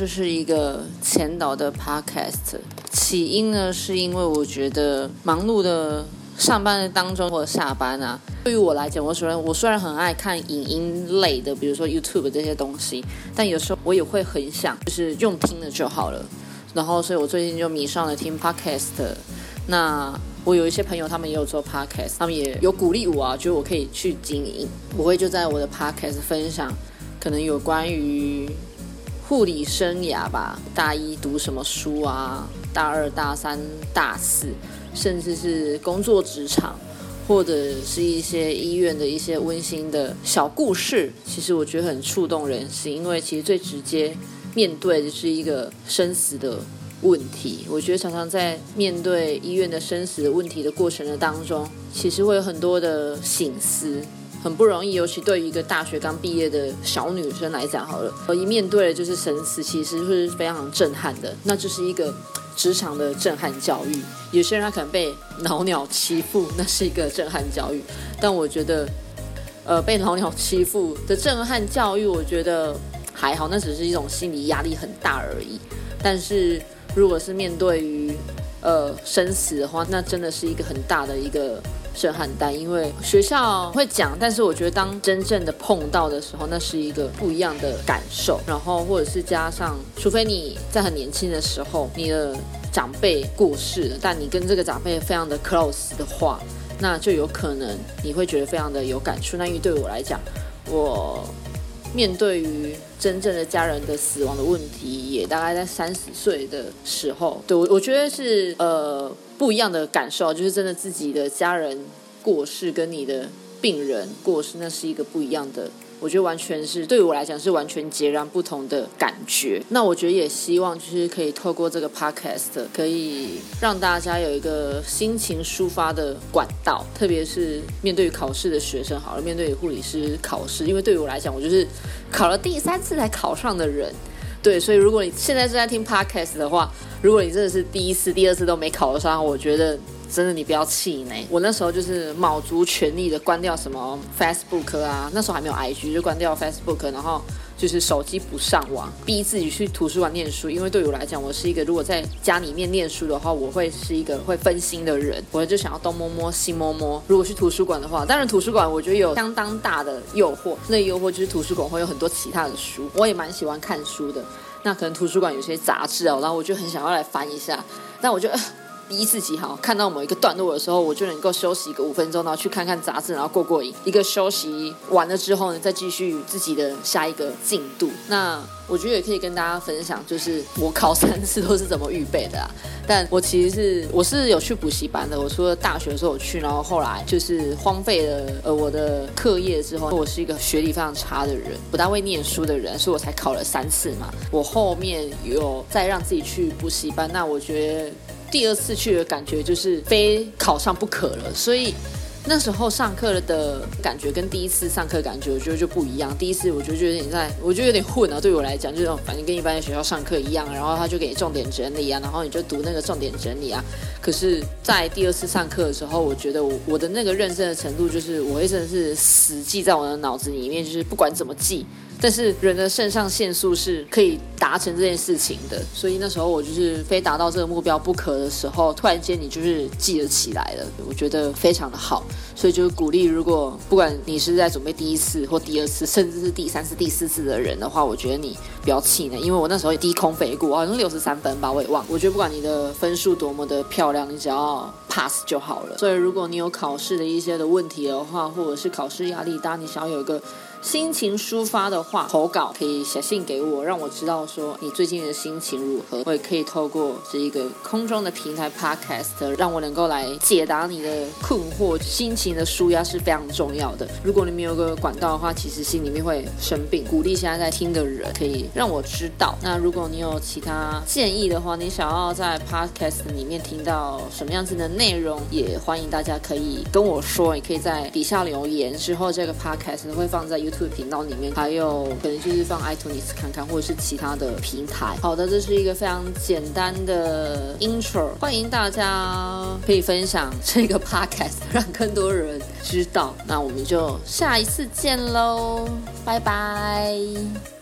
这是一个前导的 podcast。起因呢，是因为我觉得忙碌的上班的当中或者下班啊，对于我来讲，我虽然我虽然很爱看影音类的，比如说 YouTube 这些东西，但有时候我也会很想就是用听的就好了。然后，所以我最近就迷上了听 podcast。那我有一些朋友，他们也有做 podcast，他们也有鼓励我啊，觉得我可以去经营。我会就在我的 podcast 分享，可能有关于护理生涯吧，大一读什么书啊，大二、大三、大四，甚至是工作职场，或者是一些医院的一些温馨的小故事。其实我觉得很触动人心，因为其实最直接面对的是一个生死的。问题，我觉得常常在面对医院的生死问题的过程的当中，其实会有很多的醒思，很不容易。尤其对于一个大学刚毕业的小女生来讲，好了，而一面对的就是生死，其实是非常震撼的。那就是一个职场的震撼教育。有些人他可能被老鸟欺负，那是一个震撼教育。但我觉得，呃，被老鸟欺负的震撼教育，我觉得还好，那只是一种心理压力很大而已。但是。如果是面对于呃生死的话，那真的是一个很大的一个震撼弹，因为学校会讲，但是我觉得当真正的碰到的时候，那是一个不一样的感受。然后或者是加上，除非你在很年轻的时候，你的长辈过世了，但你跟这个长辈非常的 close 的话，那就有可能你会觉得非常的有感触。那因为对我来讲，我。面对于真正的家人的死亡的问题，也大概在三十岁的时候，对我我觉得是呃不一样的感受，就是真的自己的家人过世跟你的病人过世，那是一个不一样的。我觉得完全是对于我来讲是完全截然不同的感觉。那我觉得也希望就是可以透过这个 podcast，可以让大家有一个心情抒发的管道，特别是面对考试的学生，好了，面对护理师考试，因为对于我来讲，我就是考了第三次才考上的人。对，所以如果你现在正在听 podcast 的话，如果你真的是第一次、第二次都没考得上，我觉得。真的，你不要气馁。我那时候就是卯足全力的关掉什么 Facebook 啊，那时候还没有 IG，就关掉 Facebook，然后就是手机不上网，逼自己去图书馆念书。因为对我来讲，我是一个如果在家里面念书的话，我会是一个会分心的人，我就想要东摸摸西摸摸。如果去图书馆的话，当然图书馆我觉得有相当大的诱惑，那诱惑就是图书馆会有很多其他的书，我也蛮喜欢看书的。那可能图书馆有些杂志哦，然后我就很想要来翻一下，但我就。逼自己哈，看到某一个段落的时候，我就能够休息一个五分钟，然后去看看杂志，然后过过瘾。一个休息完了之后呢，再继续自己的下一个进度。那我觉得也可以跟大家分享，就是我考三次都是怎么预备的啊。但我其实是我是有去补习班的，我除了大学的时候有去，然后后来就是荒废了呃我的课业之后，我是一个学历非常差的人，不大会念书的人，所以我才考了三次嘛。我后面有再让自己去补习班，那我觉得。第二次去的感觉就是非考上不可了，所以那时候上课的感觉跟第一次上课感觉，我觉得就不一样。第一次我觉得有点在，我觉得有点混啊。对我来讲，就是反正跟一般的学校上课一样，然后他就给你重点整理啊，然后你就读那个重点整理啊。可是，在第二次上课的时候，我觉得我我的那个认真的程度，就是我会真的是死记在我的脑子里面，就是不管怎么记。但是人的肾上腺素是可以达成这件事情的，所以那时候我就是非达到这个目标不可的时候，突然间你就是记得起来了，我觉得非常的好，所以就是鼓励，如果不管你是在准备第一次或第二次，甚至是第三次、第四次的人的话，我觉得你不要气馁，因为我那时候也低空飞过，好像六十三分吧，我也忘。我觉得不管你的分数多么的漂亮，你只要 pass 就好了。所以如果你有考试的一些的问题的话，或者是考试压力大，你想要有一个。心情抒发的话，投稿可以写信给我，让我知道说你最近的心情如何。我也可以透过这一个空中的平台 podcast，让我能够来解答你的困惑。心情的舒压是非常重要的。如果你没有个管道的话，其实心里面会生病。鼓励现在在听的人，可以让我知道。那如果你有其他建议的话，你想要在 podcast 里面听到什么样子的内容，也欢迎大家可以跟我说。也可以在底下留言，之后这个 podcast 会放在 YouTube。频道里面还有可能就是放 iTunes 看看，或者是其他的平台。好的，这是一个非常简单的 intro，欢迎大家可以分享这个 podcast，让更多人知道。那我们就下一次见喽，拜拜。